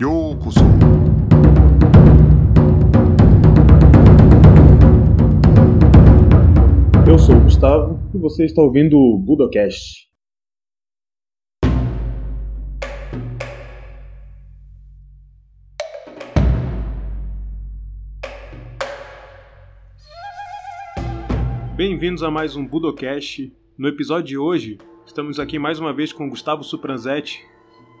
ようこそ Eu sou o Gustavo e você está ouvindo o Budocast. Bem-vindos a mais um Budocast. No episódio de hoje, estamos aqui mais uma vez com o Gustavo Supranzetti.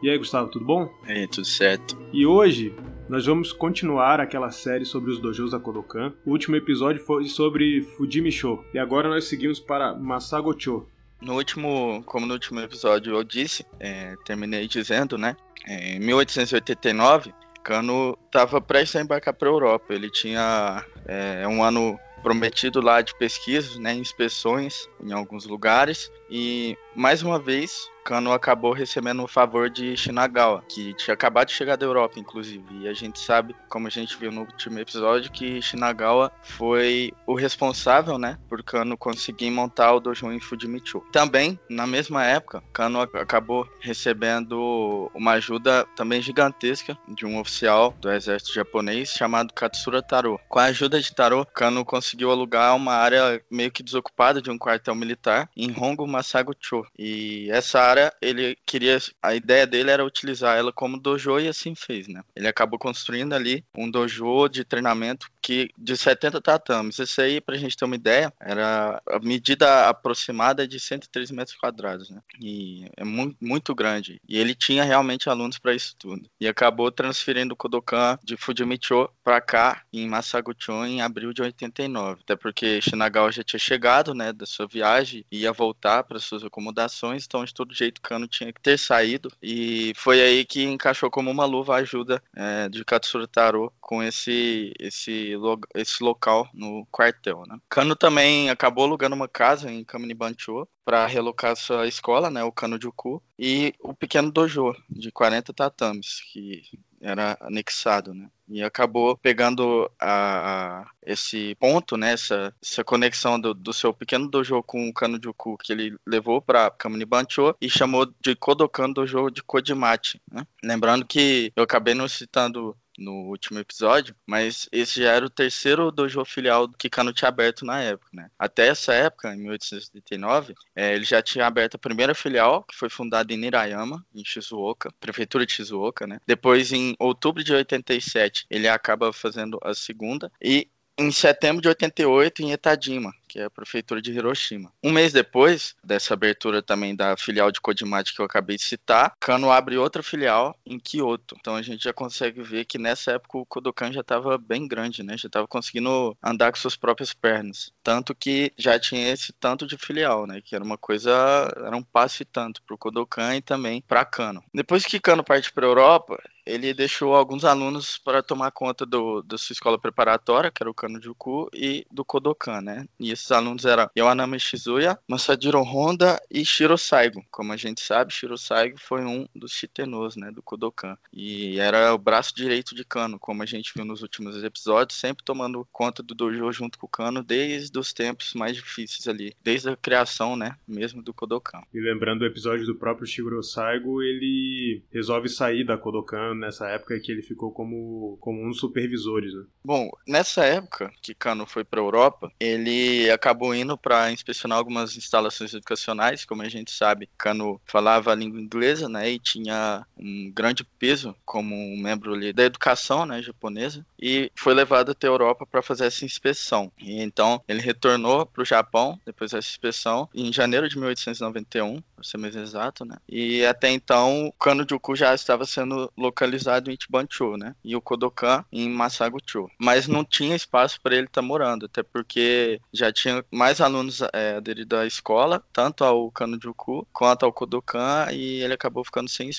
e aí, Gustavo, tudo bom? E aí, tudo certo. E hoje nós vamos continuar aquela série sobre os dojos da Kodokan. O último episódio foi sobre Fujimi-sho e agora nós seguimos para Masago-cho. No último, como no último episódio eu disse, é, terminei dizendo, né? é, Em 1889, Kano estava prestes a embarcar para a Europa. Ele tinha é, um ano prometido lá de pesquisas, né, inspeções em alguns lugares e mais uma vez Kano acabou recebendo o favor de Shinagawa, que tinha acabado de chegar da Europa, inclusive. E a gente sabe, como a gente viu no último episódio, que Shinagawa foi o responsável, né, por Kano conseguir montar o dojo em Fujimichu. Também, na mesma época, Kano acabou recebendo uma ajuda também gigantesca de um oficial do exército japonês chamado Katsura Taro. Com a ajuda de Taro, Kano conseguiu alugar uma área meio que desocupada de um quartel militar em Hongo Masago-cho. E essa área ele queria. A ideia dele era utilizar ela como dojo e assim fez, né? Ele acabou construindo ali um dojo de treinamento que de 70 tatames. Isso aí, pra gente ter uma ideia, era a medida aproximada de 103 metros quadrados, né? E é muito, muito grande. E ele tinha realmente alunos para isso tudo. E acabou transferindo o Kodokan de Fujimicho para cá, em Masagucho, em abril de 89. Até porque Shinagawa já tinha chegado, né, da sua viagem, ia voltar para suas acomodações, então de todo jeito Kano tinha que ter saído. E foi aí que encaixou como uma luva a ajuda é, de Katsura Taro com esse, esse, lo, esse local no quartel, né? Kano também acabou alugando uma casa em Kaminibancho para relocar sua escola, né, o Kano Juku, e o pequeno dojo de 40 tatames, que era anexado, né? E acabou pegando a, a esse ponto, né? Essa, essa conexão do, do, seu pequeno dojo com o Kano Juku que ele levou para Kamini Bancho e chamou de Kodokan Dojo de Kodimachi, né? Lembrando que eu acabei não citando no último episódio, mas esse já era o terceiro dojo filial que Kano tinha aberto na época, né? Até essa época, em 1879, é, ele já tinha aberto a primeira filial, que foi fundada em Nirayama, em Shizuoka, prefeitura de Shizuoka, né? Depois, em outubro de 87, ele acaba fazendo a segunda e em setembro de 88 em Etadima, que é a prefeitura de Hiroshima. Um mês depois dessa abertura também da filial de Kodimati que eu acabei de citar, Kano abre outra filial em Kyoto. Então a gente já consegue ver que nessa época o Kodokan já estava bem grande, né? Já estava conseguindo andar com suas próprias pernas. Tanto que já tinha esse tanto de filial, né? Que era uma coisa, era um passo e tanto para o Kodokan e também para Kano. Depois que Kano parte para a Europa, ele deixou alguns alunos para tomar conta do, da sua escola preparatória, que era o Kano Juku, e do Kodokan, né? E esses alunos eram Yawanami Shizuya, Masajiro Honda e Shiro Saigo. Como a gente sabe, Shiro Saigo foi um dos Shitenos, né, do Kodokan. E era o braço direito de Kano, como a gente viu nos últimos episódios, sempre tomando conta do dojo junto com o Kano desde os tempos mais difíceis ali, desde a criação, né, mesmo do Kodokan. E lembrando o episódio do próprio Shiro Saigo, ele resolve sair da Kodokan nessa época que ele ficou como, como um dos supervisores, né? Bom, nessa época que Kano foi para Europa, ele acabou indo para inspecionar algumas instalações educacionais, como a gente sabe, Kano falava a língua inglesa, né, e tinha um grande peso como um membro ali da educação, né, japonesa, e foi levado até a Europa para fazer essa inspeção. E então ele retornou para o Japão depois dessa inspeção em janeiro de 1891, para ser mais exato, né? E até então, Kano Juku já estava sendo localizado em Ichibancho, né? E o Kodokan em Masagucho. Mas não tinha espaço para ele estar tá morando, até porque já tinha mais alunos é, aderidos à escola, tanto ao Kano Juku quanto ao Kodokan, e ele acabou ficando sem,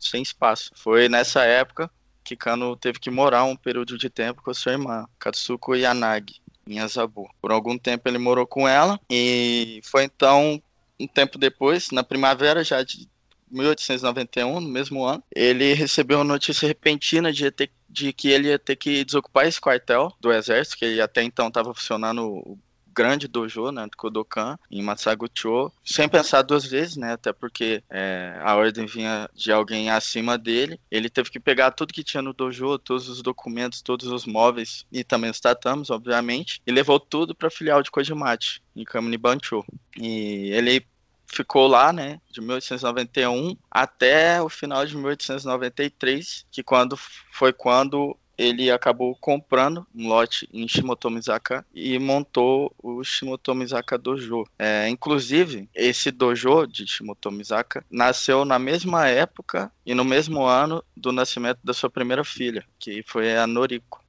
sem espaço. Foi nessa época que Kano teve que morar um período de tempo com a sua irmã, Katsuko Yanagi em Azabu. Por algum tempo ele morou com ela e foi então um tempo depois, na primavera já de 1891, no mesmo ano, ele recebeu uma notícia repentina de, ter, de que ele ia ter que desocupar esse quartel do exército, que até então estava funcionando grande dojo, né, do Kodokan, em Masagucho, sem pensar duas vezes, né, até porque é, a ordem vinha de alguém acima dele. Ele teve que pegar tudo que tinha no dojo, todos os documentos, todos os móveis e também os tatames, obviamente, e levou tudo para a filial de Kojimate, em Kamini Bancho. E ele ficou lá, né, de 1891 até o final de 1893, que quando foi quando ele acabou comprando um lote em Shimotomizaka e montou o Shimotomizaka Dojo. É, inclusive, esse dojo de Shimotomizaka nasceu na mesma época e no mesmo ano do nascimento da sua primeira filha, que foi a Noriko.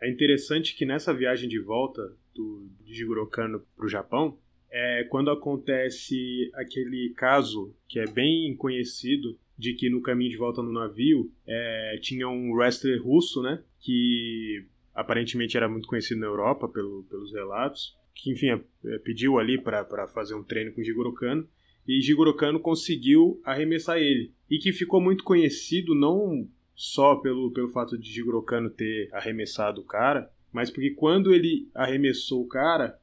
É interessante que nessa viagem de volta do, Jigoro Kano para o Japão, é quando acontece aquele caso que é bem conhecido de que no caminho de volta no navio é, tinha um wrestler russo, né, que aparentemente era muito conhecido na Europa pelo, pelos relatos, que enfim é, pediu ali para fazer um treino com Jigoro Kano e Jigoro Kano conseguiu arremessar ele e que ficou muito conhecido não só pelo, pelo fato de Jigoro Kano ter arremessado o cara, mas porque quando ele arremessou o cara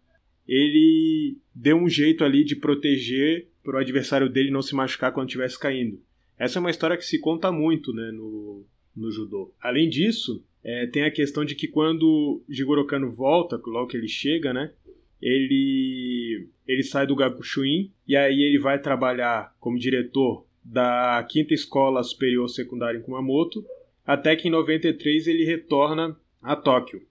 ele deu um jeito ali de proteger para o adversário dele não se machucar quando estivesse caindo. Essa é uma história que se conta muito né, no, no judô. Além disso, é, tem a questão de que quando Jigoro Kano volta, logo que ele chega, né, ele, ele sai do Gakushuin e aí ele vai trabalhar como diretor da quinta escola superior secundária em Kumamoto, até que em 93 ele retorna a Tóquio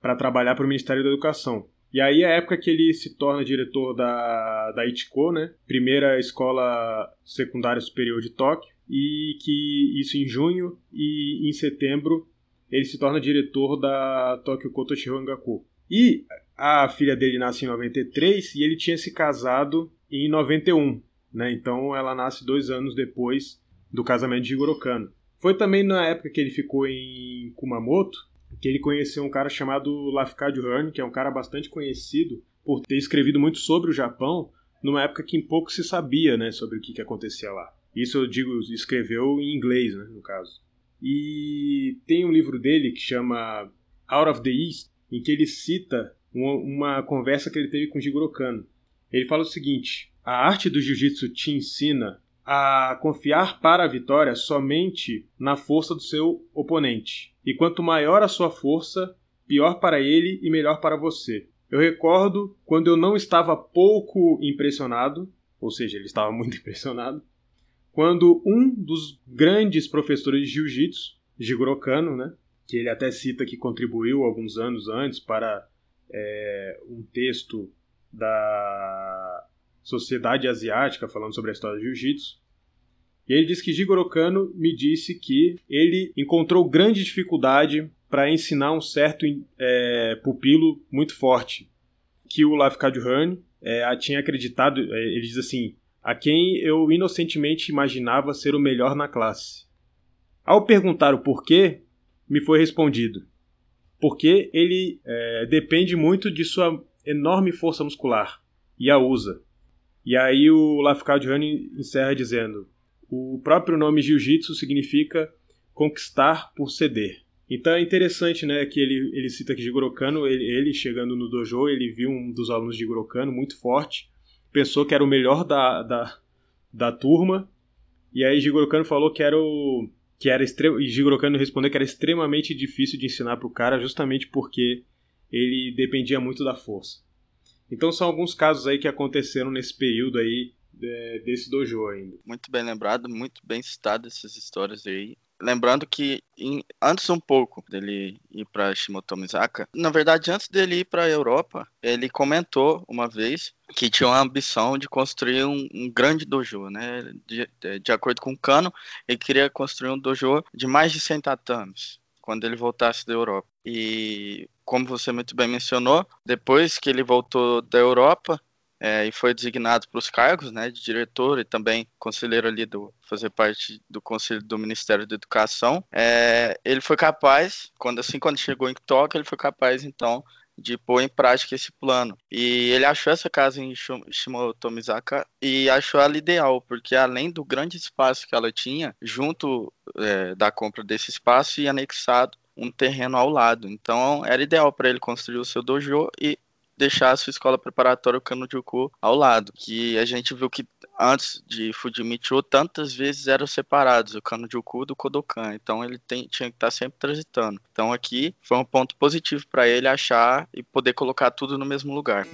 para trabalhar para o Ministério da Educação. E aí é a época que ele se torna diretor da, da Ichiko, né? Primeira escola secundária superior de Tóquio. E que isso em junho e em setembro ele se torna diretor da Tokyo Koto Shirangaku. E a filha dele nasce em 93 e ele tinha se casado em 91, né? Então ela nasce dois anos depois do casamento de Jigoro Kano. Foi também na época que ele ficou em Kumamoto que ele conheceu um cara chamado Lafcadio Hearn, que é um cara bastante conhecido por ter escrevido muito sobre o Japão numa época que em pouco se sabia né, sobre o que, que acontecia lá. Isso eu digo, escreveu em inglês, né, no caso. E tem um livro dele que chama Out of the East, em que ele cita uma, uma conversa que ele teve com Jigoro Kano. Ele fala o seguinte: a arte do jiu-jitsu te ensina a confiar para a vitória somente na força do seu oponente. E quanto maior a sua força, pior para ele e melhor para você. Eu recordo quando eu não estava pouco impressionado, ou seja, ele estava muito impressionado, quando um dos grandes professores de jiu-jitsu, Jigoro Kano, né, que ele até cita que contribuiu alguns anos antes para é, um texto da Sociedade Asiática, falando sobre a história do jiu-jitsu. E ele diz que Jigoro Kano me disse que ele encontrou grande dificuldade para ensinar um certo é, pupilo muito forte, que o Lafcadio Hearn é, tinha acreditado, é, ele diz assim, a quem eu inocentemente imaginava ser o melhor na classe. Ao perguntar o porquê, me foi respondido: porque ele é, depende muito de sua enorme força muscular e a usa. E aí o Lafcadio-Hani encerra dizendo: o próprio nome Jiu-Jitsu significa conquistar por ceder. Então é interessante, né, que ele, ele cita que Jigoro Kano, ele, ele, chegando no dojo, ele viu um dos alunos de Jigoro Kano muito forte, pensou que era o melhor da, da, da turma, e aí Jigoro Kano falou que era o que era extremo, e Jigoro Kano respondeu que era extremamente difícil de ensinar para o cara, justamente porque ele dependia muito da força. Então são alguns casos aí que aconteceram nesse período aí é, desse dojo ainda. Muito bem lembrado, muito bem citado essas histórias aí. Lembrando que em, antes um pouco dele ir para Shimotomizaka, na verdade antes dele ir para a Europa, ele comentou uma vez que tinha uma ambição de construir um, um grande dojo, né? De, de, acordo com o Kano, ele queria construir um dojo de mais de 100 tatames quando ele voltasse da Europa. E como você muito bem mencionou, depois que ele voltou da Europa é, e foi designado para os cargos né, de diretor e também conselheiro ali do fazer parte do conselho do Ministério da Educação, é, ele foi capaz, quando assim quando chegou em Tóquio, ele foi capaz então de pôr em prática esse plano. E ele achou essa casa em Shimotomizaka e achou ela ideal, porque além do grande espaço que ela tinha, junto é, da compra desse espaço e anexado um terreno ao lado. Então era ideal para ele construir o seu dojo e deixar a sua escola preparatória, o Kano-Juku, ao lado. Que a gente viu que antes de Fujimicho, tantas vezes eram separados, o Kano-Juku do Kodokan. Então ele tem, tinha que estar sempre transitando. Então aqui foi um ponto positivo para ele achar e poder colocar tudo no mesmo lugar.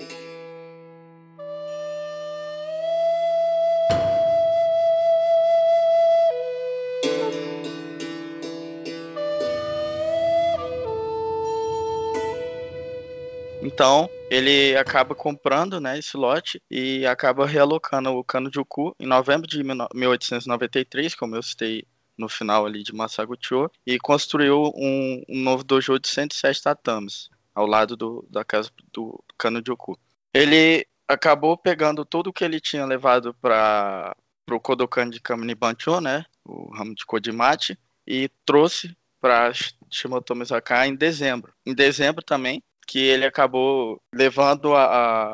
Então, ele acaba comprando né, esse lote e acaba realocando o cano de Uku em novembro de 1893, como eu citei no final ali de Masagucho, e construiu um, um novo dojo de 107 tatames ao lado do, da casa do cano de Uku. Ele acabou pegando tudo que ele tinha levado para o Kodokan de Kaminibancho, né, o ramo de Kodimate, e trouxe para Shimoto Mizaka em dezembro. Em dezembro também, que ele acabou levando a,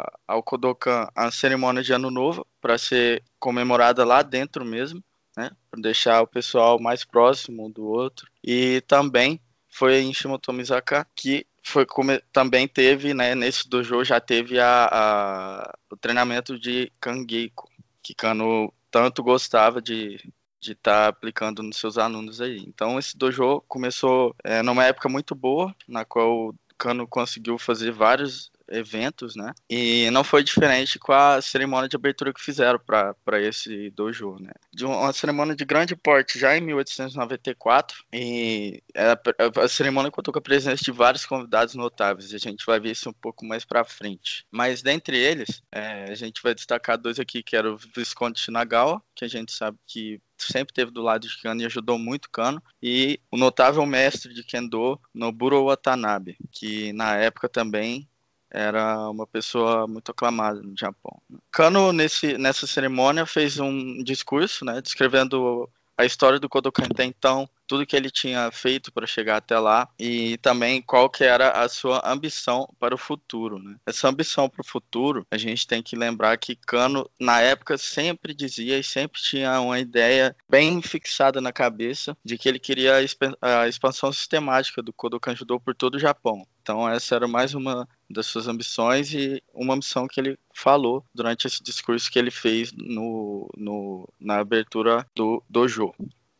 a, ao Kodokan a cerimônia de Ano Novo para ser comemorada lá dentro mesmo, né? Para deixar o pessoal mais próximo do outro. E também foi em Shimotomizaka que foi também teve, né, nesse dojo já teve a, a, o treinamento de Kangeiko, que Kano tanto gostava de de estar tá aplicando nos seus alunos aí. Então esse dojo começou é, numa época muito boa, na qual Cano conseguiu fazer vários eventos, né? E não foi diferente com a cerimônia de abertura que fizeram para esse dojo, né? De uma cerimônia de grande porte já em 1894 e a, a cerimônia contou com a presença de vários convidados notáveis e a gente vai ver isso um pouco mais para frente. Mas dentre eles, é, a gente vai destacar dois aqui, que era o Visconde Shinagawa, que a gente sabe que sempre teve do lado de Kano e ajudou muito Kano, e o notável mestre de Kendo, Noburo Watanabe, que na época também era uma pessoa muito aclamada no Japão. Kano, nesse, nessa cerimônia, fez um discurso, né, descrevendo a história do Kodokan até então, tudo que ele tinha feito para chegar até lá e também qual que era a sua ambição para o futuro. Né? Essa ambição para o futuro, a gente tem que lembrar que Kano, na época, sempre dizia e sempre tinha uma ideia bem fixada na cabeça de que ele queria a expansão sistemática do Kodokan Judo por todo o Japão. Então essa era mais uma das suas ambições e uma missão que ele falou durante esse discurso que ele fez no, no na abertura do dojo.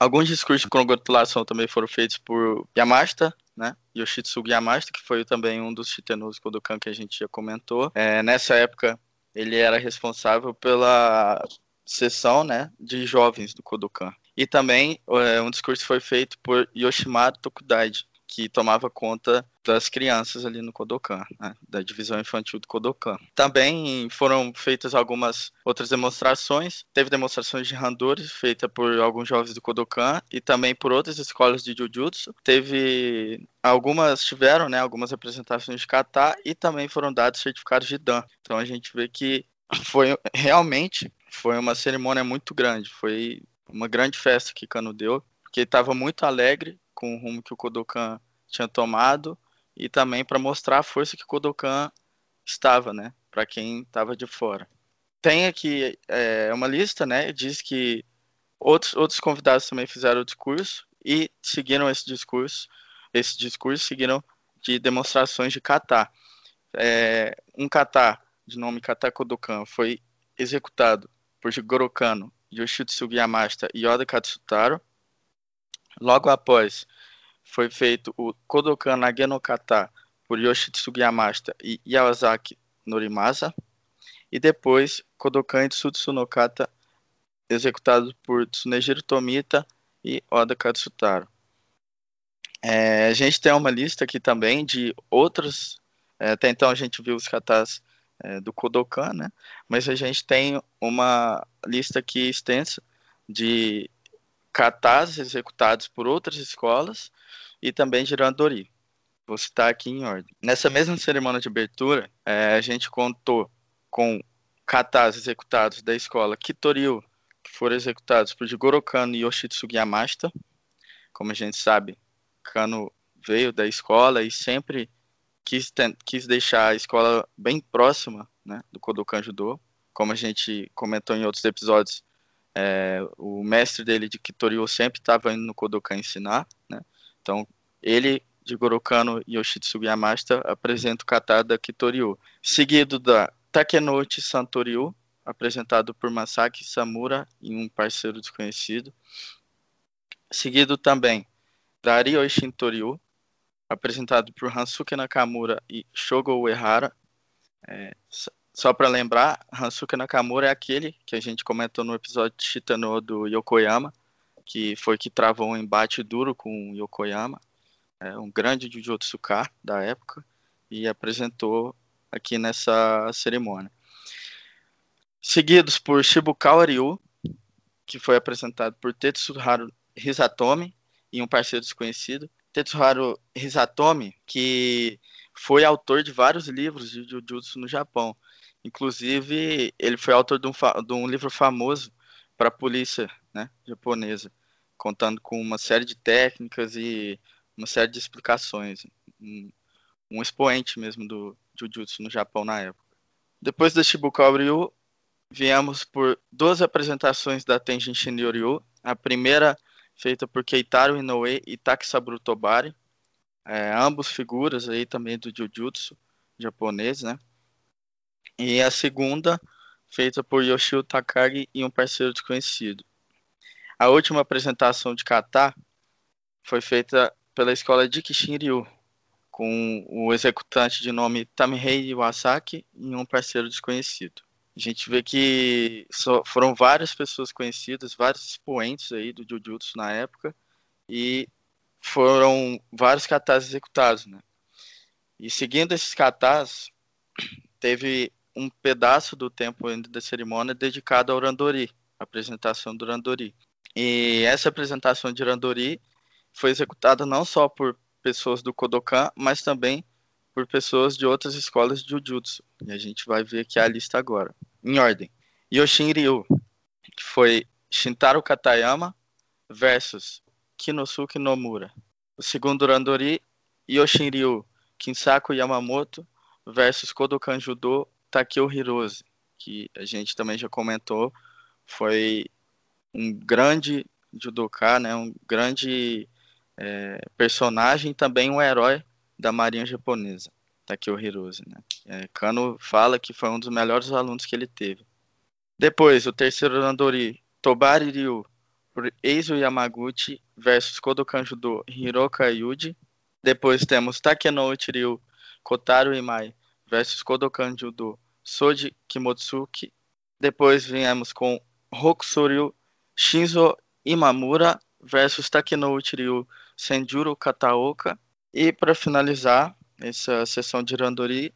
Alguns discursos de congratulação também foram feitos por Yamashita, né? Yoshitsugu Yamashita, que foi também um dos Shitenous Kodokan que a gente já comentou. É, nessa época, ele era responsável pela sessão né, de jovens do Kodokan. E também é, um discurso foi feito por Yoshimaru Tokudaiji, que tomava conta das crianças ali no Kodokan, né, da divisão infantil do Kodokan. Também foram feitas algumas outras demonstrações. Teve demonstrações de Handori feita por alguns jovens do Kodokan e também por outras escolas de Jujutsu. Teve algumas tiveram, né, algumas apresentações de kata e também foram dados certificados de dan. Então a gente vê que foi realmente foi uma cerimônia muito grande, foi uma grande festa que Kano deu, porque estava muito alegre com o rumo que o Kodokan tinha tomado e também para mostrar a força que Kodokan estava, né, para quem estava de fora. Tem aqui é, uma lista, né, diz que outros, outros convidados também fizeram o discurso e seguiram esse discurso, esse discurso seguiram de demonstrações de kata. É, um kata de nome Kata Kodokan foi executado por Jigoro Kano, Yoshitsugu Yamashita e Yoda Katsutaro. Logo após, foi feito o Kodokan Nagenokata por Yoshitsugu Yamashita e Yawazaki Norimasa, e depois Kodokan Itsutsu no Kata, executado por Tsunejiro Tomita e Oda Katsutaro. É, a gente tem uma lista aqui também de outros. É, até então a gente viu os katas é, do Kodokan, né? Mas a gente tem uma lista aqui extensa de katas executados por outras escolas e também de Randori. Vou citar aqui em ordem. Nessa mesma cerimônia de abertura, é, a gente contou com katas executados da escola Kitoryu, que foram executados por Jigoro Kano e Yoshitsugu Yamashita. Como a gente sabe, Kano veio da escola e sempre quis, quis deixar a escola bem próxima né, do Kodokan Judo. Como a gente comentou em outros episódios, é, o mestre dele de Kitoryu sempre estava indo no Kodokan ensinar, né? Então, ele Jigoro Kano e Yoshitsugu Yamashita apresenta o kata da Kitoryu, seguido da Takenouchi Santoryu, apresentado por Masaki Samura e um parceiro desconhecido, seguido também da Ryoishin Toryu, apresentado por Hansuke Nakamura e Shogo Uehara. É, só para lembrar, Hansuke Nakamura é aquele que a gente comentou no episódio de Shitano do Yokoyama, que foi que travou um embate duro com Yokoyama, é, um grande Jujutsu Ka da época, e apresentou aqui nessa cerimônia. Seguidos por Shibukawa Ryu, que foi apresentado por Tetsuharu Hisatomi e um parceiro desconhecido. Tetsuharu Hisatomi, que foi autor de vários livros de Jujutsu no Japão. Inclusive, ele foi autor de um, de um livro famoso para a polícia né, japonesa, contando com uma série de técnicas e uma série de explicações. Um, um expoente mesmo do Jujutsu no Japão na época. Depois da Shibukawa Ryu, viemos por duas apresentações da Tenjin Shinryu. A primeira feita por Keitaro Inoue e Takisaburo Tobari, é, ambos figuras aí também do Jujutsu japonês, né? E a segunda feita por Yoshio Takagi e um parceiro desconhecido. A última apresentação de kata foi feita pela escola de Kishinryu, com o executante de nome Tamihei Iwasaki e um parceiro desconhecido. A gente vê que foram várias pessoas conhecidas, vários expoentes aí do Jujutsu na época, e foram vários katas executados, né? E seguindo esses katas, teve um pedaço do tempo da cerimônia dedicado ao Randori, a apresentação do Randori. E essa apresentação de Randori foi executada não só por pessoas do Kodokan, mas também por pessoas de outras escolas de Jujutsu. E a gente vai ver aqui a lista agora. Em ordem. Yoshin Ryu, que foi Shintaro Katayama versus Kinosuke Nomura. O segundo Randori, Yoshin Ryu, Kinsaku Yamamoto versus Kodokan Judo Takeo Hirose, que a gente também já comentou, foi um grande judoka, né, um grande é, personagem e também um herói da marinha japonesa, Takeo Hirose. Né? É, Kano fala que foi um dos melhores alunos que ele teve. Depois, o terceiro Randori, Tobari Ryu, por Eizo Yamaguchi versus Kodokan Judo Hiroka Yuji. Depois temos Takenouchi Ryu, Kotaro Imai versus Kodokan Judo Soji Kimotsuki. Depois viemos com Hokusoryu Shinzo Imamura versus Takenouchi Ryu Senjuro Kataoka. E para finalizar essa sessão de Randori,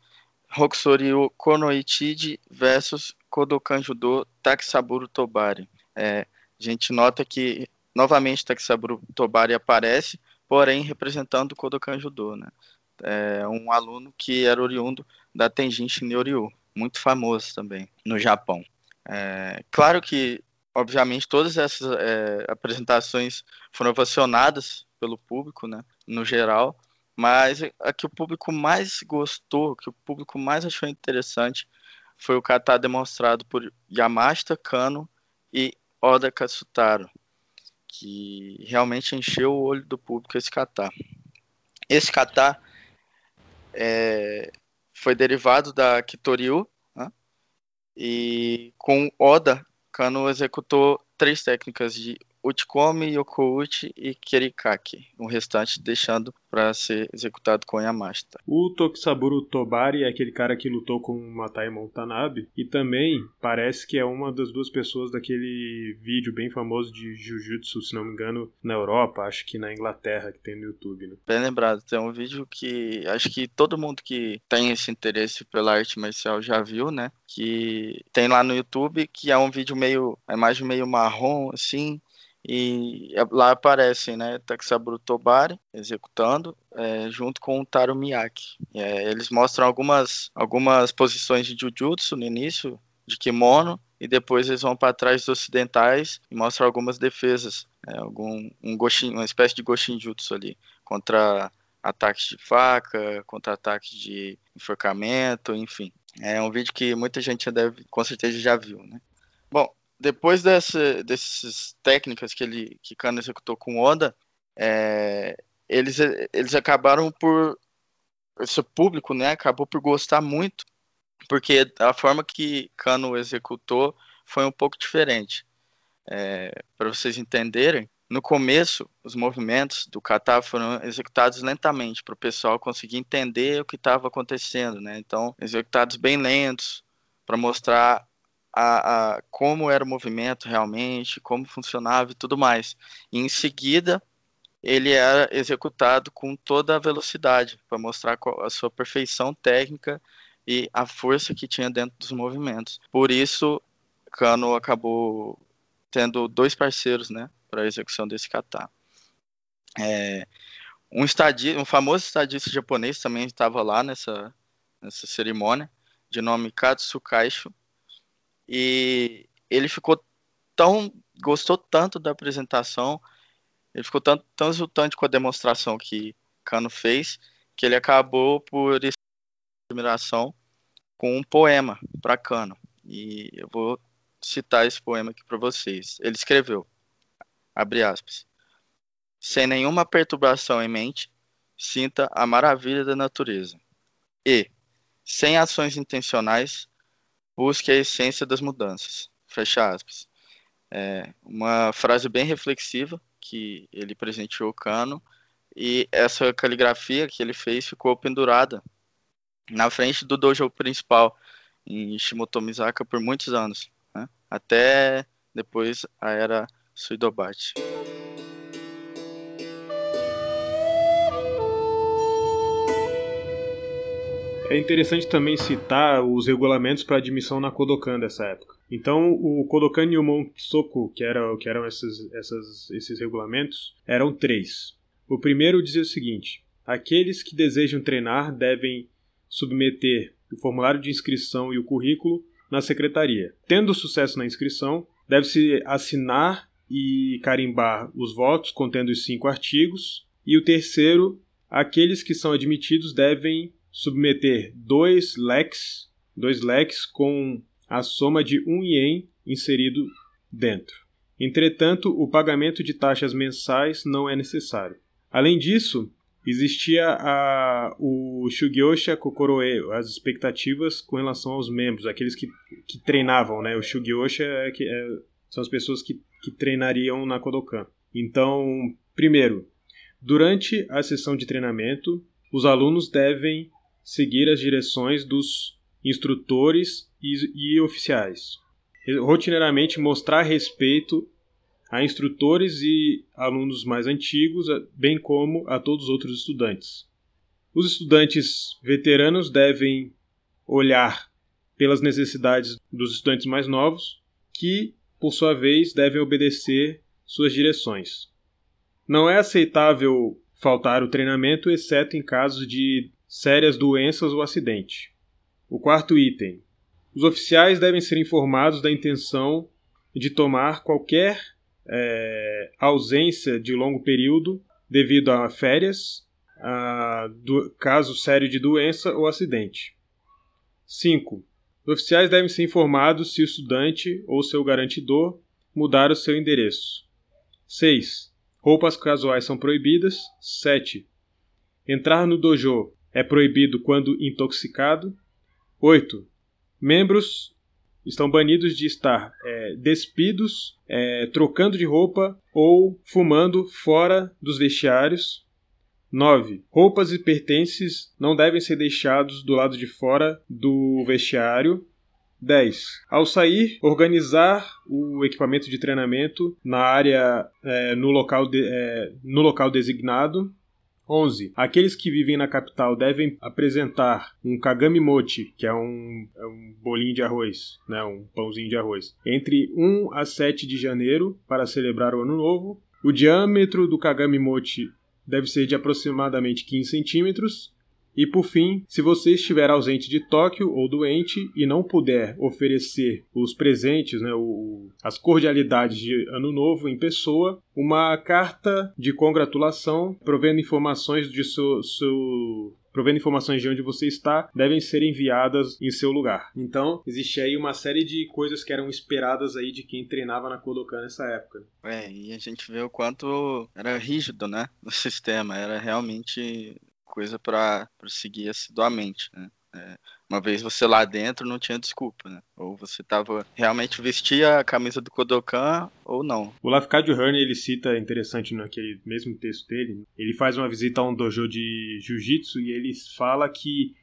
Hokusoryu Konoichiji versus Kodokan Judo Takisaburo Tobari. É, a gente nota que novamente Takisaburo Tobari aparece, porém representando Kodokan Judo, né? É um aluno que era oriundo da Tenjin Shinryu, muito famoso também no Japão. É, claro que, obviamente, todas essas é, apresentações foram ovacionadas pelo público, né, no geral, mas a que o público mais gostou, que o público mais achou interessante, foi o kata demonstrado por Yamashita Kano e Oda Katsutaro, que realmente encheu o olho do público esse kata. Esse kata é, foi derivado da Kitoryu, né? e com Oda, Kano executou três técnicas de Uchikomi, Yokouchi e Kirikaki, o restante deixando para ser executado com Yamashita. O Tokisaburo Tobari é aquele cara que lutou com Matai Montanabe e também parece que é uma das duas pessoas daquele vídeo bem famoso de Jujutsu, se não me engano, na Europa, acho que na Inglaterra, que tem no YouTube. Né? Bem lembrado, tem um vídeo que acho que todo mundo que tem esse interesse pela arte marcial já viu, né? Que tem lá no YouTube, que é um vídeo meio, a imagem meio marrom, assim, e lá aparecem, né, Taksaburo Tobari executando, é, junto com o Taro Miyake. É, eles mostram algumas, algumas posições de Jujutsu no início, de kimono, e depois eles vão para trás dos ocidentais e mostram algumas defesas, é, algum, um goshin, uma espécie de Goshinjutsu ali, contra ataques de faca, contra ataques de enforcamento, enfim. É um vídeo que muita gente deve, com certeza já viu, né? Depois dessa, dessas técnicas que ele que Kano executou com Oda, é, eles, eles acabaram por. Esse público né, acabou por gostar muito, porque a forma que Kano executou foi um pouco diferente. É, Para vocês entenderem, no começo, os movimentos do kata foram executados lentamente para o pessoal conseguir entender o que estava acontecendo, né? Então, executados bem lentos para mostrar a, a, como era o movimento realmente, como funcionava e tudo mais. E em seguida, ele era executado com toda a velocidade para mostrar a sua perfeição técnica e a força que tinha dentro dos movimentos. Por isso, Kano acabou tendo dois parceiros, né, para a execução desse kata. É, um, estadista, um famoso estadista japonês também estava lá nessa, nessa cerimônia, de nome Katsu Kaisho, e ele ficou tão, gostou tanto da apresentação, ele ficou tão, tão exultante com a demonstração que Kano fez, que ele acabou por admiração com um poema para Kano. E eu vou citar esse poema aqui para vocês. Ele escreveu: abre aspas, sem nenhuma perturbação em mente, sinta a maravilha da natureza. E, sem ações intencionais, busque a essência das mudanças. Fecha aspas. É uma frase bem reflexiva que ele presenteou Kano e essa caligrafia que ele fez ficou pendurada na frente do dojo principal em Shimotomizaka por muitos anos, né? até depois a era Suidobachi. É interessante também citar os regulamentos para admissão na Kodokan dessa época. Então, o Kodokan Nyumon Soku, que, era, que eram essas, esses regulamentos, eram três. O primeiro dizia o seguinte: aqueles que desejam treinar devem submeter o formulário de inscrição e o currículo na secretaria. Tendo sucesso na inscrição, deve-se assinar e carimbar os votos contendo os cinco artigos. E o terceiro, aqueles que são admitidos devem submeter dois leques, dois leques com a soma de um ien inserido dentro. Entretanto, o pagamento de taxas mensais não é necessário. Além disso, existia a, o Shugyosha Kokoroe, as expectativas com relação aos membros, aqueles que, que treinavam, né? O Shugyosha é, é, são as pessoas que que treinariam na Kodokan. Então, primeiro, durante a sessão de treinamento, os alunos devem seguir as direções dos instrutores e, e oficiais. Rotineiramente mostrar respeito a instrutores e alunos mais antigos, bem como a todos os outros estudantes. Os estudantes veteranos devem olhar pelas necessidades dos estudantes mais novos, que por sua vez, devem obedecer suas direções. Não é aceitável faltar o treinamento, exceto em casos de sérias doenças ou acidente. O quarto item: os oficiais devem ser informados da intenção de tomar qualquer é, ausência de longo período devido a férias, a do, caso sério de doença ou acidente. 5. Os oficiais devem ser informados se o estudante ou seu garantidor mudar o seu endereço. 6. Roupas casuais são proibidas. 7. Entrar no dojo é proibido quando intoxicado. 8. Membros estão banidos de estar é, despidos, é, trocando de roupa ou fumando fora dos vestiários. 9. Roupas e pertences não devem ser deixados do lado de fora do vestiário. 10. Ao sair, organizar o equipamento de treinamento na área é, no, local de, é, no local designado. 11. Aqueles que vivem na capital devem apresentar um kagami mochi, que é um, é um bolinho de arroz, né, um pãozinho de arroz, entre 1 a 7 de janeiro para celebrar o ano novo. O diâmetro do kagami mochi deve ser de aproximadamente 15 centímetros. E por fim, se você estiver ausente de Tóquio ou doente e não puder oferecer os presentes, né, o, as cordialidades de Ano Novo em pessoa, uma carta de congratulação provendo informações de seu, seu provendo informações de onde você está, devem ser enviadas em seu lugar. Então, existe aí uma série de coisas que eram esperadas aí de quem treinava na Kodokan nessa época. É, e a gente vê o quanto era rígido, né, o sistema, era realmente coisa para seguir assiduamente, né? É, uma vez você lá dentro não tinha desculpa, né? Ou você tava realmente vestia a camisa do Kodokan ou não. O Lafcadio Hearn, ele cita, interessante naquele mesmo texto dele, ele faz uma visita a um dojo de jiu-jitsu e ele fala que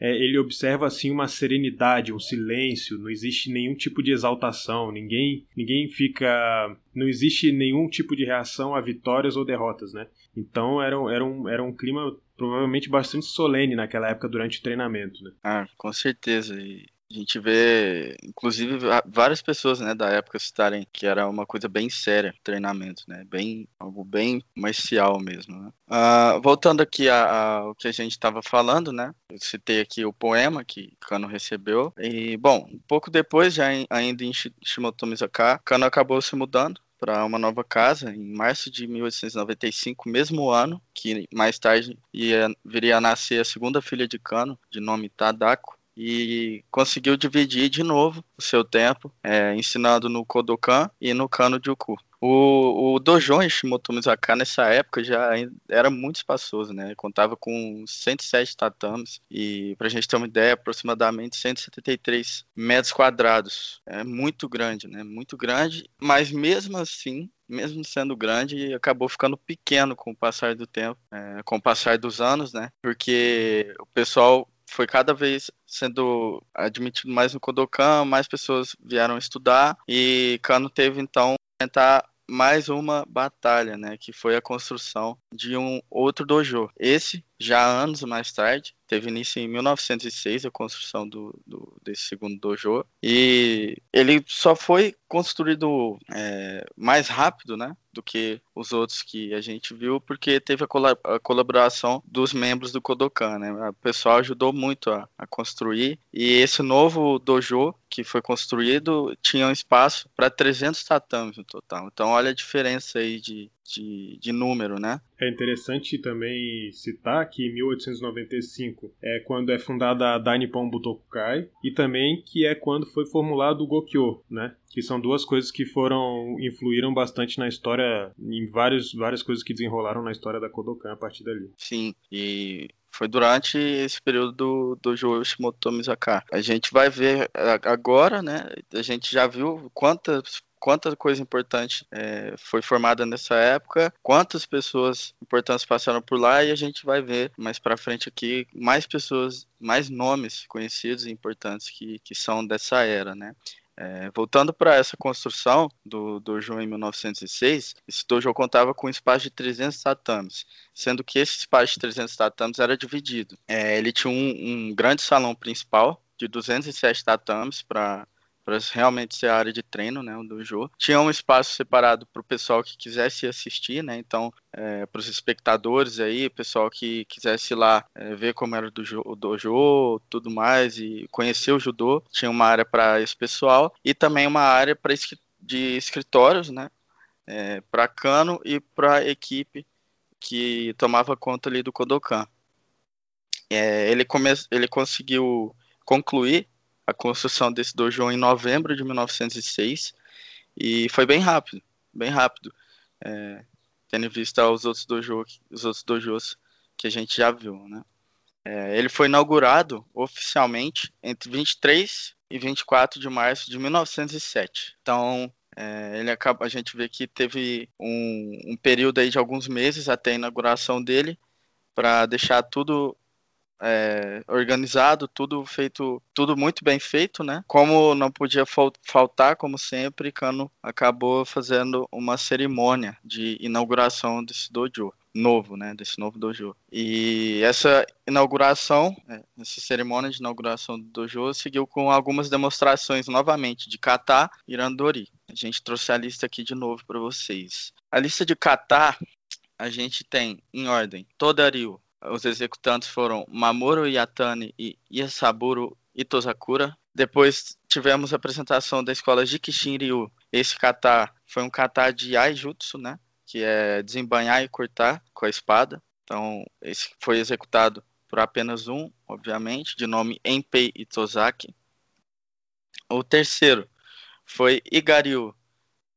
é, ele observa assim uma serenidade, um silêncio, não existe nenhum tipo de exaltação, ninguém, ninguém fica, não existe nenhum tipo de reação a vitórias ou derrotas, né? Então era, era, um, era um clima provavelmente bastante solene naquela época durante o treinamento, né? Ah, com certeza. E a gente vê, inclusive, várias pessoas, né, da época citarem que era uma coisa bem séria, treinamento, né, bem, algo bem marcial mesmo, né? Uh, voltando aqui ao que a gente estava falando, né, eu citei aqui o poema que Kano recebeu, e, bom, um pouco depois, já em, ainda em Shimoto Mizaka, Kano acabou se mudando para uma nova casa em março de 1895, mesmo ano que mais tarde ia, viria a nascer a segunda filha de Kano, de nome Tadako, e conseguiu dividir de novo o seu tempo, é, ensinando no Kodokan e no Kano Juku. O, o dojo em Shimoto Mizaka nessa época já era muito espaçoso, né? Contava com 107 tatames e, pra gente ter uma ideia, aproximadamente 173 metros quadrados. É muito grande, né? Muito grande, mas mesmo assim, mesmo sendo grande, acabou ficando pequeno com o passar do tempo, é, com o passar dos anos, né? Porque o pessoal foi cada vez sendo admitido mais no Kodokan, mais pessoas vieram estudar e Kano teve então tentar mais uma batalha, né, que foi a construção de um outro dojo. Esse, já anos mais tarde, teve início em 1906 a construção do, do desse segundo dojo e ele só foi construído é, mais rápido, né, do que os outros que a gente viu, porque teve a, a colaboração dos membros do Kodokan, né? O pessoal ajudou muito a, a construir e esse novo dojo que foi construído tinha um espaço para 300 tatames no total. Então olha a diferença aí de, de, de número, né? É interessante também citar que em 1895 é quando é fundada a Dainippon Butokukai e também que é quando foi formulado o Gokyo, né? Que são duas coisas que foram influíram bastante na história, em vários, várias coisas que desenrolaram na história da Kodokan a partir dali. Sim, e foi durante esse período do, do Joe Shimoto Mizaka. A gente vai ver agora, né? A gente já viu quantas quanta coisa importante é, foi formada nessa época, quantas pessoas importantes passaram por lá e a gente vai ver mais para frente aqui mais pessoas, mais nomes conhecidos e importantes que, que são dessa era, né? É, voltando para essa construção do dojo em 1906, esse dojo contava com um espaço de 300 tatames, sendo que esse espaço de 300 tatames era dividido. É, ele tinha um, um grande salão principal de 207 tatames para para realmente ser a área de treino, né, do jogo. Tinha um espaço separado para o pessoal que quisesse assistir, né, então é, para os espectadores aí, pessoal que quisesse ir lá é, ver como era o dojo, tudo mais e conhecer o judô, tinha uma área para esse pessoal e também uma área para de escritórios, né, é, para Kano e para a equipe que tomava conta ali do Kodokan. É, ele, come, ele conseguiu concluir a construção desse dojo em novembro de 1906 e foi bem rápido, bem rápido, é, tendo em vista os outros dojos, os outros dojos que a gente já viu, né? É, ele foi inaugurado oficialmente entre 23 e 24 de março de 1907. Então, é, ele acaba, a gente vê que teve um, um período aí de alguns meses até a inauguração dele para deixar tudo é, organizado, tudo feito, tudo muito bem feito, né? Como não podia faltar, como sempre, Cano acabou fazendo uma cerimônia de inauguração desse dojo novo, né, desse novo dojo. E essa inauguração, né, essa cerimônia de inauguração do dojo seguiu com algumas demonstrações novamente de kata e randori. A gente trouxe a lista aqui de novo para vocês. A lista de kata a gente tem em ordem Todaryu, os executantes foram Mamoru Yatani e Yasaburo Itozakura. Depois tivemos a apresentação da escola Jikishin Ryu. Esse kata foi um kata de Aijutsu, né? Que é desembanhar e cortar com a espada. Então, esse foi executado por apenas um, obviamente, de nome Enpei Itozaki. O terceiro foi Igariu,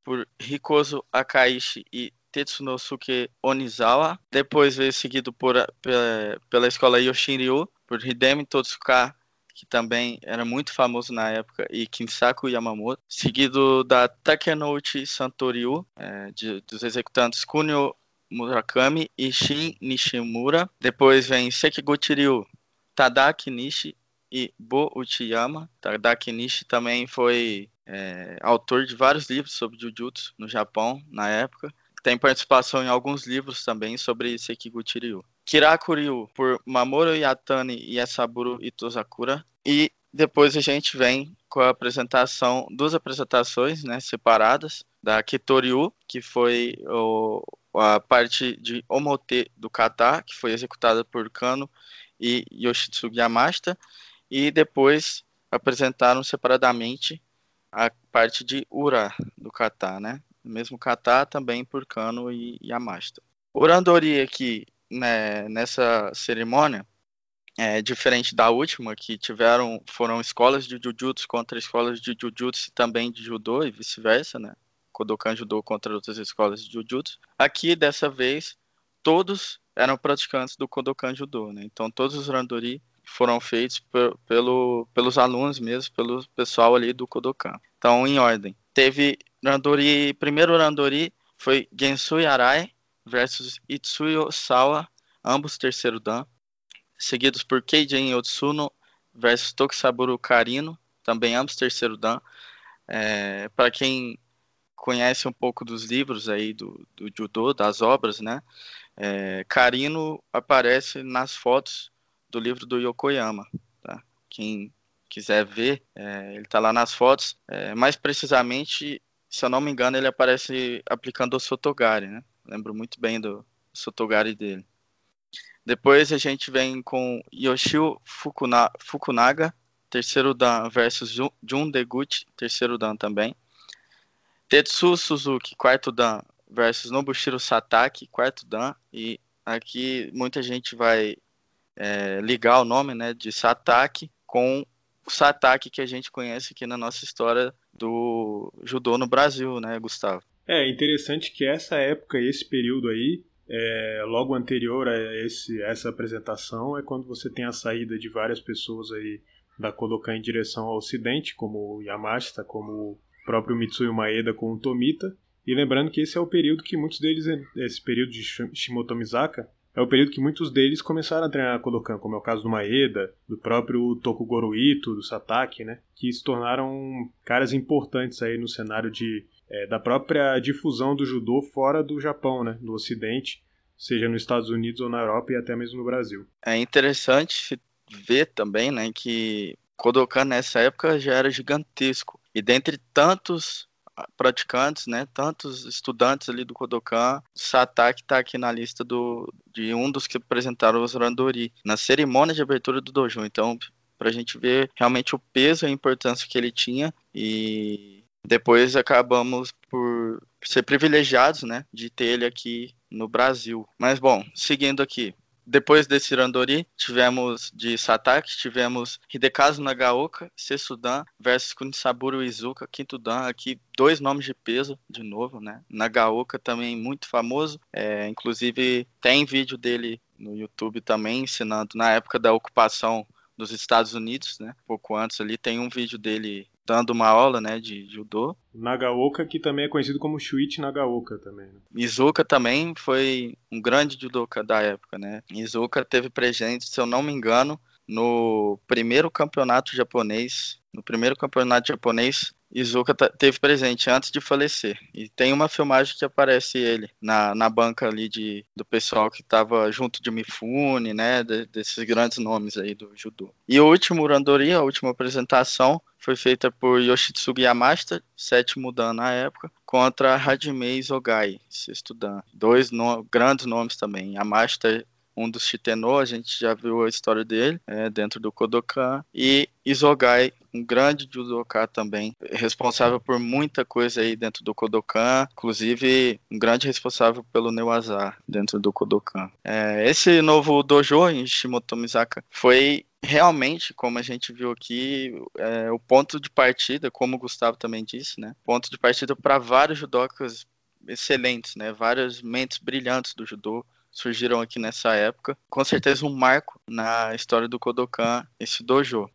por Rikozo Akaishi e Tetsunosuke Onizawa. Depois veio seguido por, pela, pela escola Yoshinryu, por Hidemi Totsuka, que também era muito famoso na época, e Kinsaku Yamamoto. Seguido da Takenouchi Santoryu, é, de, dos executantes Kunio Murakami e Shin Nishimura. Depois vem Sekiguchi Ryu, Tadaki Nishi e Bo Uchiyama. Tadaki Nishi também foi é, autor de vários livros sobre Jujutsu no Japão na época. Tem participação em alguns livros também sobre Sekiguchi Ryu. Kiraku Ryu por Mamoru Yatani e Esaburo Itozakura. E depois a gente vem com a apresentação, duas apresentações né, separadas, da Kitoryu, que foi o, a parte de Omote do kata, que foi executada por Kano e Yoshitsugu Yamashita, e depois apresentaram separadamente a parte de Ura do kata, né? Mesmo kata também por Kano e Yamashita. O Randori aqui, né, nessa cerimônia, é diferente da última, que tiveram, foram escolas de Jujutsu contra escolas de Jujutsu e também de Judô e vice-versa, né? Kodokan Judô contra outras escolas de Jujutsu. Aqui, dessa vez, todos eram praticantes do Kodokan Judô, né? Então, todos os Randori foram feitos pelo, pelos alunos mesmo, pelo pessoal ali do Kodokan. Então, em ordem. Teve Randori, primeiro Randori foi Gensui Arai versus Itsuyo Sawa, ambos terceiro dan. Seguidos por Keijin Otsuno versus Tokisaburo Karino, também ambos terceiro dan. É, Para quem conhece um pouco dos livros aí do, do judô, das obras, né? É, Karino aparece nas fotos do livro do Yokoyama, tá? Quem quiser ver, é, ele está lá nas fotos. É, mais precisamente, se eu não me engano, ele aparece aplicando o Sotogari, né? Lembro muito bem do Sotogari dele. Depois a gente vem com Yoshio Fukuna, Fukunaga, terceiro dan versus Jun Deguchi, terceiro dan também. Tetsu Suzuki, quarto dan, versus Nobushiro Sataki, quarto dan. E aqui muita gente vai é, ligar o nome né, de Sataki com o Sataki que a gente conhece aqui na nossa história do judô no Brasil, né, Gustavo? É interessante que essa época, esse período aí, é, logo anterior a esse, essa apresentação, é quando você tem a saída de várias pessoas aí da Kodokan em direção ao ocidente, como o Yamashita, como próprio Mitsuyo Maeda com o Tomita. E lembrando que esse é o período que muitos deles, esse período de Shimoto Mizaka, é o período que muitos deles começaram a treinar Kodokan, como é o caso do Maeda, do próprio Tokugoro Ito, do Satake, né? Que se tornaram caras importantes aí no cenário de, é, da própria difusão do judô fora do Japão, né? Do Ocidente, seja nos Estados Unidos ou na Europa e até mesmo no Brasil. É interessante ver também, né, que Kodokan nessa época já era gigantesco. E dentre tantos praticantes, né, tantos estudantes ali do Kodokan, Satake está aqui na lista do, de um dos que apresentaram os Randori na cerimônia de abertura do dojo. Então, para a gente ver realmente o peso e a importância que ele tinha e depois acabamos por ser privilegiados, né, de ter ele aqui no Brasil. Mas bom, seguindo aqui, depois desse Randori, tivemos de Satake, tivemos Hidekazu Nagaoka, Sessudan versus Kunisaburo Izuka, quinto dan, aqui dois nomes de peso, de novo, né? Nagaoka também muito famoso, é, inclusive tem vídeo dele no YouTube também ensinando na época da ocupação dos Estados Unidos, né? Pouco antes ali tem um vídeo dele dando uma aula, né, de judô. Nagaoka, que também é conhecido como Shuichi Nagaoka também. Né? Izuka também foi um grande judoka da época, né? Izuka teve presente, se eu não me engano, no primeiro campeonato japonês, no primeiro campeonato japonês Izuka teve presente antes de falecer. E tem uma filmagem que aparece ele na, na banca ali de, do pessoal que estava junto de Mifune, né? De, desses grandes nomes aí do judô. E o último Randori, a última apresentação, foi feita por Yoshitsugu Yamashita, sétimo dan na época, contra Hajime Isogai, sexto dan. Dois no, grandes nomes também. Yamashita um dos Shitenô, a gente já viu a história dele é, dentro do Kodokan, e Isogai, um grande judoka também, responsável por muita coisa aí dentro do Kodokan, inclusive um grande responsável pelo Neuazar dentro do Kodokan. É, esse novo dojo em Shimotomizaka foi realmente, como a gente viu aqui, é, o ponto de partida, como o Gustavo também disse, né? Ponto de partida para vários judokas excelentes, né? Várias mentes brilhantes do judô surgiram aqui nessa época. Com certeza um marco na história do Kodokan, esse dojo.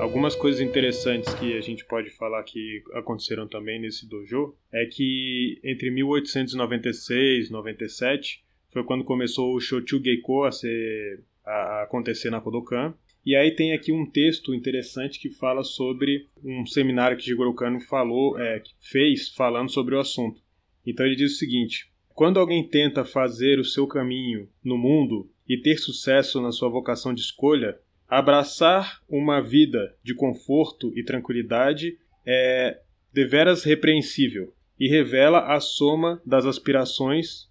Algumas coisas interessantes que a gente pode falar que aconteceram também nesse dojo é que entre 1896 e 97 foi quando começou o Shochu Geiko a, ser, a acontecer na Kodokan. E aí tem aqui um texto interessante que fala sobre um seminário que Jigoro Kano falou, é, fez falando sobre o assunto. Então ele diz o seguinte: quando alguém tenta fazer o seu caminho no mundo e ter sucesso na sua vocação de escolha, Abraçar uma vida de conforto e tranquilidade é deveras repreensível e revela a soma das aspirações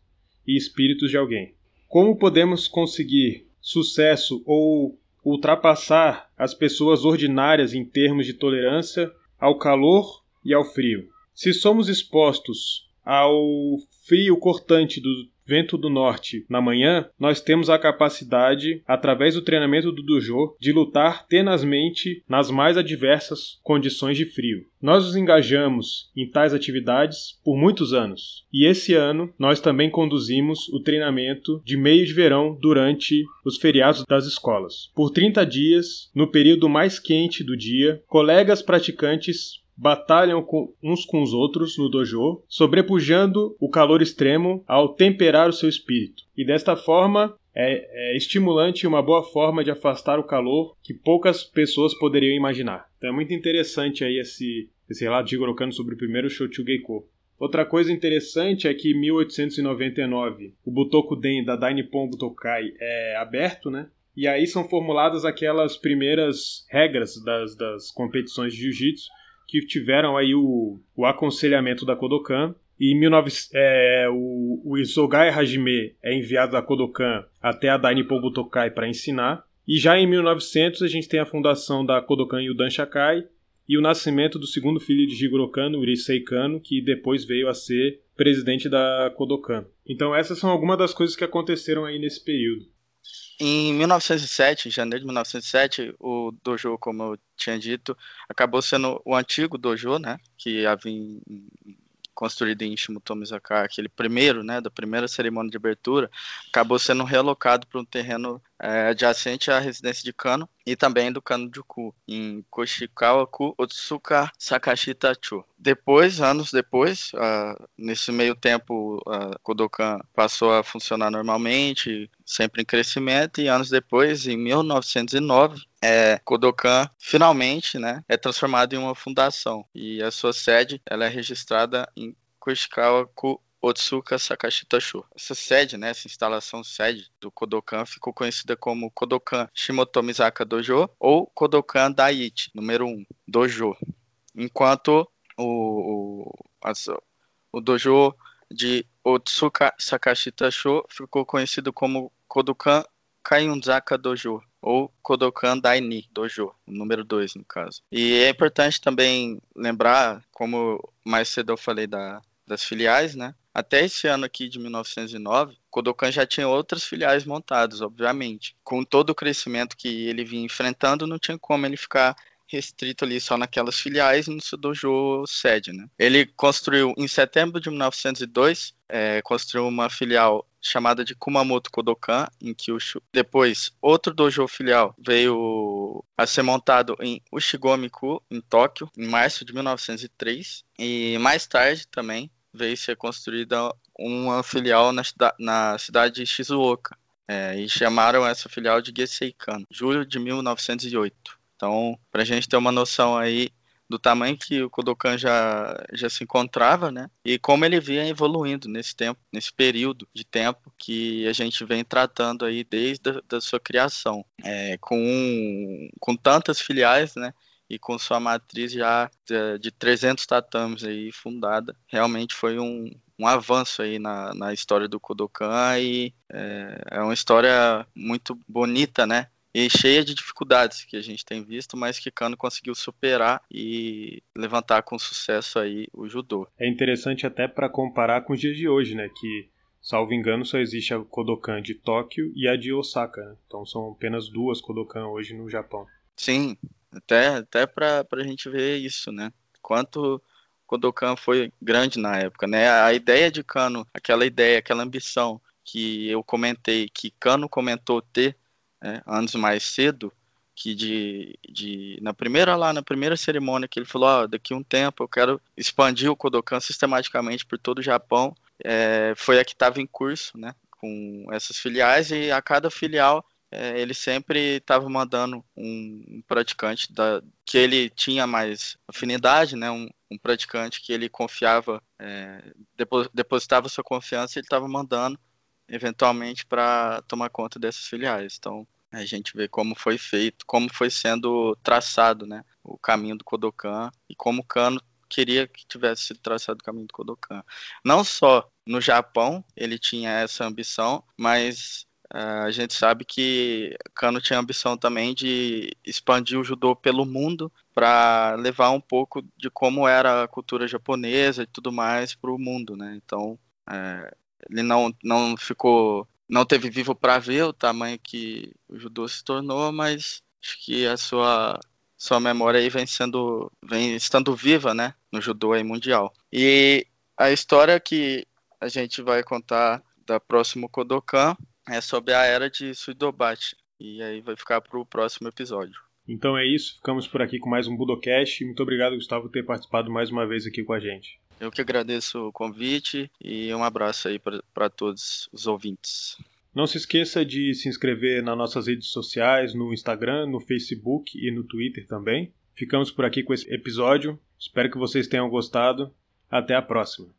e espíritos de alguém. Como podemos conseguir sucesso ou ultrapassar as pessoas ordinárias em termos de tolerância ao calor e ao frio? Se somos expostos ao frio cortante do vento do norte na manhã, nós temos a capacidade, através do treinamento do dojo, de lutar tenazmente nas mais adversas condições de frio. Nós nos engajamos em tais atividades por muitos anos. E esse ano nós também conduzimos o treinamento de meio de verão durante os feriados das escolas. Por 30 dias, no período mais quente do dia, colegas praticantes batalham com, uns com os outros no dojo, sobrepujando o calor extremo ao temperar o seu espírito. E desta forma, é, é, estimulante e uma boa forma de afastar o calor que poucas pessoas poderiam imaginar. Então é muito interessante aí esse, esse relato de Gorokan sobre o primeiro Shochugeiko. Outra coisa interessante é que em 1899 o Butoku-den da Dainippon Butokai é aberto, né? E aí são formuladas aquelas primeiras regras das, das competições de jiu-jitsu que tiveram aí o, o aconselhamento da Kodokan. E em 19, é, o, o Isogai Hajime é enviado da Kodokan até a Dainippon Butokai para ensinar. E já em 1900 a gente tem a fundação da Kodokan Yudan Shakai e o nascimento do segundo filho de Jigoro Kano, Urisei Kano, que depois veio a ser presidente da Kodokan. Então essas são algumas das coisas que aconteceram aí nesse período. Em 1907, em janeiro de 1907, o dojo, como eu tinha dito, acabou sendo o antigo dojo, né, que havia construído em Shimotomizaka, aquele primeiro, né, da primeira cerimônia de abertura, acabou sendo relocado para um terreno é, adjacente à residência de Kano e também do Kano Juku, em Koshikawa-ku Otsuka Sakashita-chu. Depois, anos depois, uh, nesse meio tempo, uh, Kodokan passou a funcionar normalmente, sempre em crescimento, e anos depois, em 1909, é, Kodokan finalmente né, é transformado em uma fundação e a sua sede ela é registrada em Koshikawa-ku Otsuka Sakashita Sho. Essa sede, né, essa instalação sede do Kodokan ficou conhecida como Kodokan Shimotomizaka Dojo ou Kodokan Daiichi, número 1, Dojo. Enquanto o, o, o dojo de Otsuka Sakashita Sho ficou conhecido como Kodokan Kayunzaka Dojo, ou Kodokan Daini Dojo, número 2 no caso. E é importante também lembrar, como mais cedo eu falei da, das filiais, né? Até esse ano aqui de 1909, Kodokan já tinha outras filiais montadas, obviamente. Com todo o crescimento que ele vinha enfrentando, não tinha como ele ficar restrito ali só naquelas filiais no seu dojo sede, né? Ele construiu em setembro de 1902, é, construiu uma filial chamada de Kumamoto Kodokan em Kyushu. Depois, outro dojo filial veio a ser montado em Ushigomi-ku, em Tóquio, em março de 1903. E mais tarde também veio ser construída uma filial na, na cidade de Shizuoka. É, e chamaram essa filial de Geseikan, julho de 1908. Então, para a gente ter uma noção aí do tamanho que o Kodokan já, já se encontrava, né? E como ele vinha evoluindo nesse tempo, nesse período de tempo que a gente vem tratando aí desde a da sua criação, é, com, com tantas filiais, né? E com sua matriz já de, de 300 tatames aí fundada. Realmente foi um, um avanço aí na, na história do Kodokan e é, é uma história muito bonita, né? e cheia de dificuldades que a gente tem visto, mas que Kano conseguiu superar e levantar com sucesso aí o judô. É interessante até para comparar com os dias de hoje, né, que salvo engano só existe a Kodokan de Tóquio e a de Osaka, né? então são apenas duas Kodokan hoje no Japão. Sim, até até para a gente ver isso, né? Quanto Kodokan foi grande na época, né? A ideia de Kano, aquela ideia, aquela ambição que eu comentei, que Kano comentou ter né, anos mais cedo, que de, de na primeira lá na primeira cerimônia que ele falou, oh, daqui um tempo eu quero expandir o Kodokan sistematicamente por todo o Japão, é, foi a que estava em curso, né, com essas filiais e a cada filial é, ele sempre estava mandando um, praticante da, que ele tinha mais afinidade, né, um, um praticante que ele confiava, é, depositava sua confiança, ele estava mandando eventualmente para tomar conta dessas filiais. Então a gente vê como foi feito, como foi sendo traçado, né, o caminho do Kodokan e como Kano queria que tivesse sido traçado o caminho do Kodokan. Não só no Japão ele tinha essa ambição, mas a gente sabe que Kano tinha a ambição também de expandir o judô pelo mundo para levar um pouco de como era a cultura japonesa e tudo mais para o mundo, né? Então uh, ele não, não ficou não teve vivo para ver o tamanho que o judô se tornou, mas acho que a sua sua memória aí vem sendo vem estando viva, né, no judô aí mundial. E a história que a gente vai contar da próximo Kodokan é sobre a era de Suidobachi. E aí vai ficar para o próximo episódio. Então é isso, ficamos por aqui com mais um Budocast. Muito obrigado, Gustavo, por ter participado mais uma vez aqui com a gente. Eu que agradeço o convite e um abraço aí para todos os ouvintes. Não se esqueça de se inscrever nas nossas redes sociais, no Instagram, no Facebook e no Twitter também. Ficamos por aqui com esse episódio. Espero que vocês tenham gostado. Até a próxima.